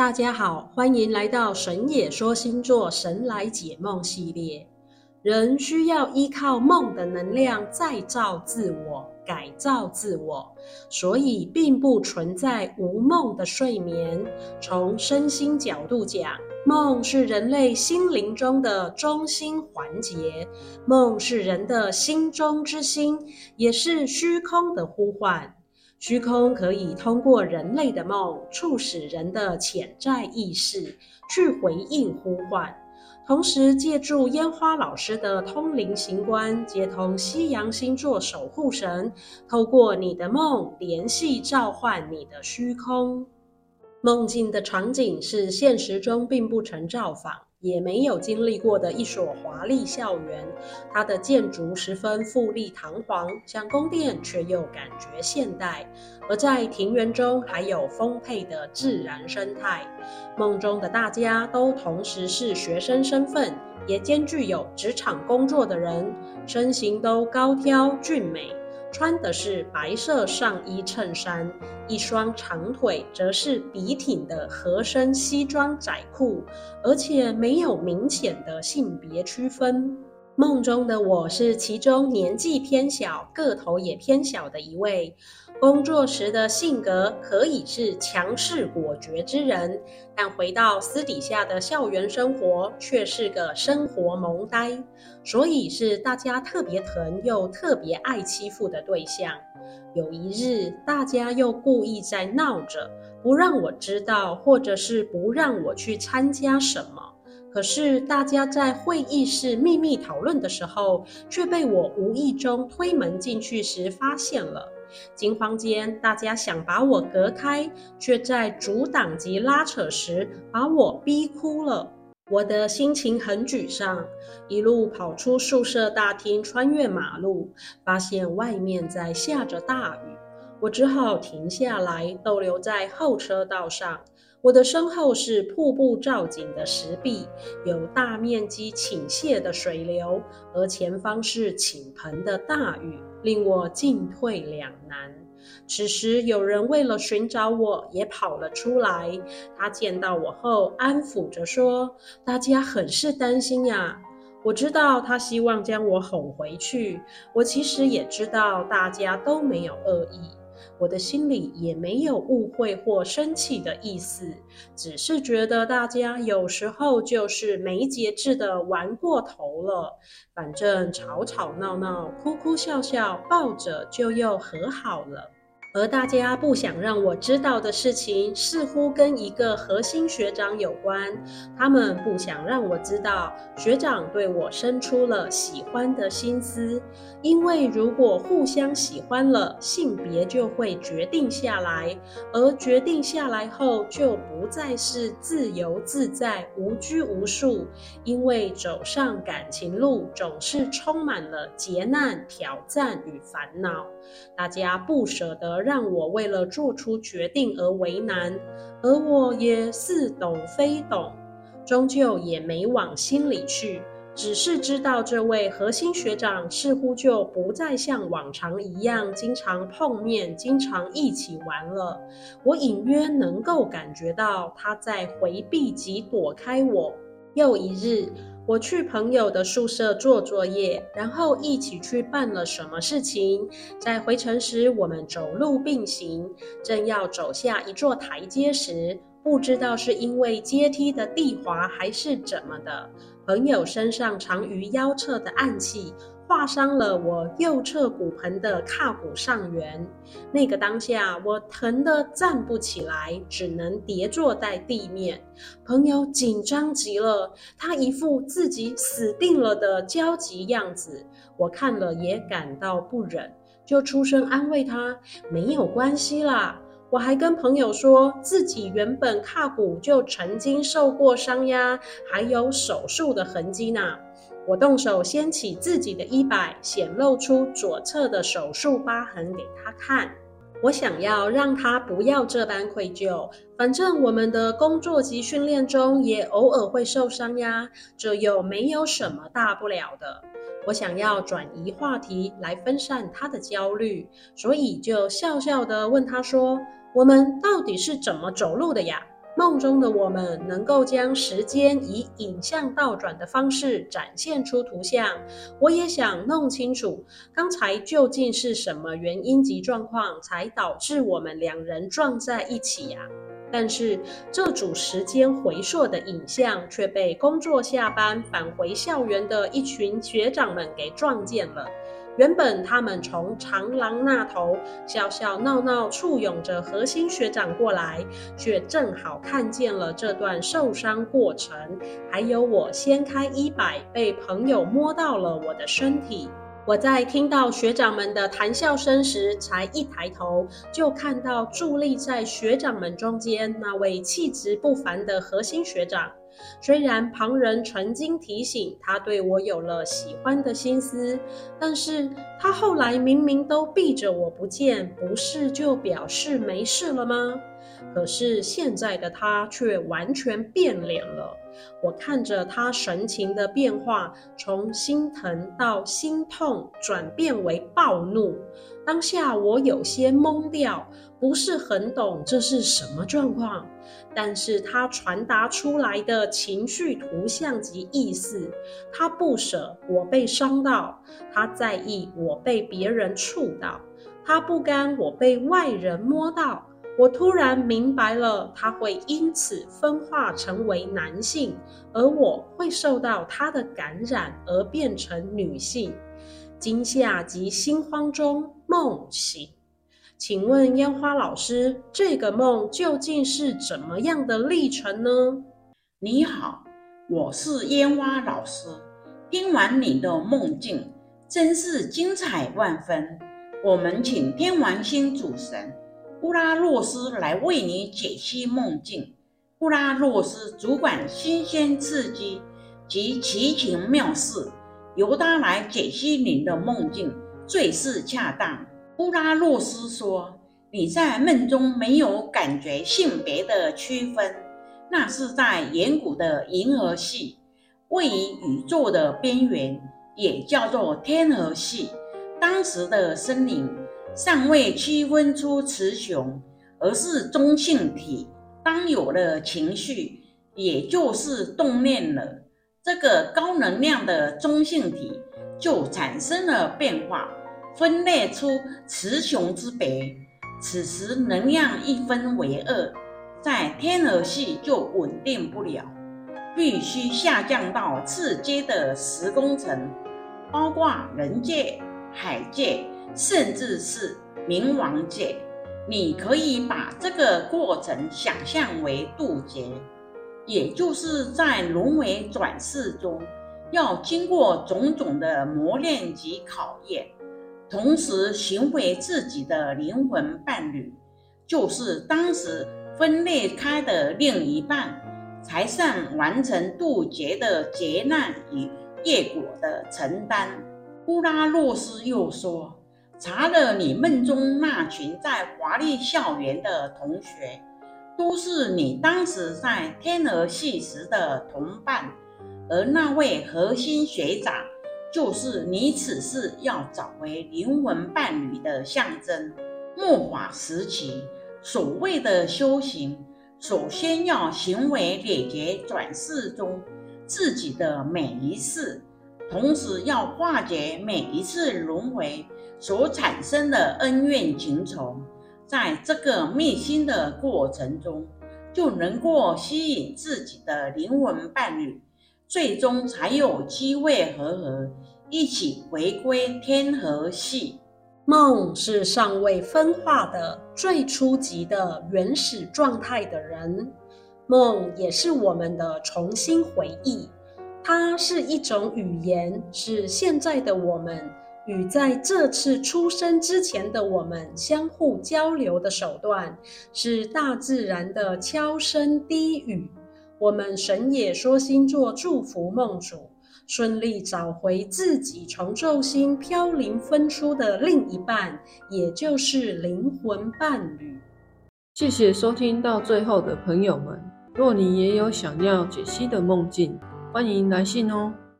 大家好，欢迎来到神野说星座神来解梦系列。人需要依靠梦的能量再造自我、改造自我，所以并不存在无梦的睡眠。从身心角度讲，梦是人类心灵中的中心环节，梦是人的心中之心，也是虚空的呼唤。虚空可以通过人类的梦，促使人的潜在意识去回应呼唤，同时借助烟花老师的通灵行观，接通西洋星座守护神，透过你的梦联系召唤你的虚空。梦境的场景是现实中并不曾造访。也没有经历过的一所华丽校园，它的建筑十分富丽堂皇，像宫殿，却又感觉现代。而在庭园中，还有丰沛的自然生态。梦中的大家都同时是学生身份，也兼具有职场工作的人，身形都高挑俊美。穿的是白色上衣衬衫，一双长腿则是笔挺的合身西装窄裤，而且没有明显的性别区分。梦中的我是其中年纪偏小、个头也偏小的一位。工作时的性格可以是强势果决之人，但回到私底下的校园生活却是个生活萌呆，所以是大家特别疼又特别爱欺负的对象。有一日，大家又故意在闹着，不让我知道，或者是不让我去参加什么。可是大家在会议室秘密讨论的时候，却被我无意中推门进去时发现了。惊慌间，大家想把我隔开，却在阻挡及拉扯时把我逼哭了。我的心情很沮丧，一路跑出宿舍大厅，穿越马路，发现外面在下着大雨。我只好停下来，逗留在后车道上。我的身后是瀑布造景的石壁，有大面积倾泻的水流，而前方是倾盆的大雨，令我进退两难。此时，有人为了寻找我，也跑了出来。他见到我后，安抚着说：“大家很是担心呀。”我知道他希望将我哄回去。我其实也知道大家都没有恶意。我的心里也没有误会或生气的意思，只是觉得大家有时候就是没节制的玩过头了。反正吵吵闹闹、哭哭笑笑，抱着就又和好了。而大家不想让我知道的事情，似乎跟一个核心学长有关。他们不想让我知道学长对我生出了喜欢的心思，因为如果互相喜欢了，性别就会决定下来，而决定下来后就不再是自由自在、无拘无束。因为走上感情路总是充满了劫难、挑战与烦恼，大家不舍得。让我为了做出决定而为难，而我也似懂非懂，终究也没往心里去。只是知道这位核心学长似乎就不再像往常一样经常碰面、经常一起玩了。我隐约能够感觉到他在回避及躲开我。又一日。我去朋友的宿舍做作业，然后一起去办了什么事情。在回程时，我们走路并行，正要走下一座台阶时，不知道是因为阶梯的地滑还是怎么的，朋友身上藏于腰侧的暗器。划伤了我右侧骨盆的髂骨上缘，那个当下我疼得站不起来，只能跌坐在地面。朋友紧张极了，他一副自己死定了的焦急样子，我看了也感到不忍，就出声安慰他：“没有关系啦。”我还跟朋友说自己原本髂骨就曾经受过伤呀，还有手术的痕迹呢。我动手掀起自己的衣摆，显露出左侧的手术疤痕给他看。我想要让他不要这般愧疚，反正我们的工作及训练中也偶尔会受伤呀，这又没有什么大不了的。我想要转移话题来分散他的焦虑，所以就笑笑的问他说：“我们到底是怎么走路的呀？梦中的我们能够将时间以影像倒转的方式展现出图像。我也想弄清楚，刚才究竟是什么原因及状况，才导致我们两人撞在一起呀？但是这组时间回溯的影像却被工作下班返回校园的一群学长们给撞见了。原本他们从长廊那头笑笑闹闹簇拥着核心学长过来，却正好看见了这段受伤过程，还有我掀开衣摆被朋友摸到了我的身体。我在听到学长们的谈笑声时，才一抬头就看到伫立在学长们中间那位气质不凡的核心学长。虽然旁人曾经提醒他对我有了喜欢的心思，但是他后来明明都避着我不见，不是就表示没事了吗？可是现在的他却完全变脸了。我看着他神情的变化，从心疼到心痛，转变为暴怒。当下我有些懵掉，不是很懂这是什么状况。但是他传达出来的情绪图像及意思，他不舍我被伤到，他在意我被别人触到，他不甘我被外人摸到。我突然明白了，他会因此分化成为男性，而我会受到他的感染而变成女性。惊吓及心慌中梦醒。请问烟花老师，这个梦究竟是怎么样的历程呢？你好，我是烟花老师。听完你的梦境，真是精彩万分。我们请天王星主神乌拉诺斯来为你解析梦境。乌拉诺斯主管新鲜刺激及奇情妙事，由他来解析您的梦境最是恰当。乌拉诺斯说：“你在梦中没有感觉性别的区分，那是在远古的银河系，位于宇宙的边缘，也叫做天河系。当时的森林尚未区分出雌雄，而是中性体。当有了情绪，也就是动念了，这个高能量的中性体就产生了变化。”分裂出雌雄之别，此时能量一分为二，在天河系就稳定不了，必须下降到次阶的十宫层，包括人界、海界，甚至是冥王界。你可以把这个过程想象为渡劫，也就是在轮回转世中，要经过种种的磨练及考验。同时寻回自己的灵魂伴侣，就是当时分裂开的另一半，才算完成渡劫的劫难与业果的承担。乌拉诺斯又说：“查了你梦中那群在华丽校园的同学，都是你当时在天鹅系时的同伴，而那位核心学长。”就是你此世要找回灵魂伴侣的象征。末法时期，所谓的修行，首先要行为了结转世中自己的每一世，同时要化解每一次轮回所产生的恩怨情仇。在这个觅心的过程中，就能够吸引自己的灵魂伴侣。最终才有机会和合，一起回归天和系。梦是尚未分化的最初级的原始状态的人，梦也是我们的重新回忆。它是一种语言，是现在的我们与在这次出生之前的我们相互交流的手段，是大自然的悄声低语。我们神野说星座祝福梦主顺利找回自己从轴心飘零分出的另一半，也就是灵魂伴侣。谢谢收听到最后的朋友们，若你也有想要解析的梦境，欢迎来信哦。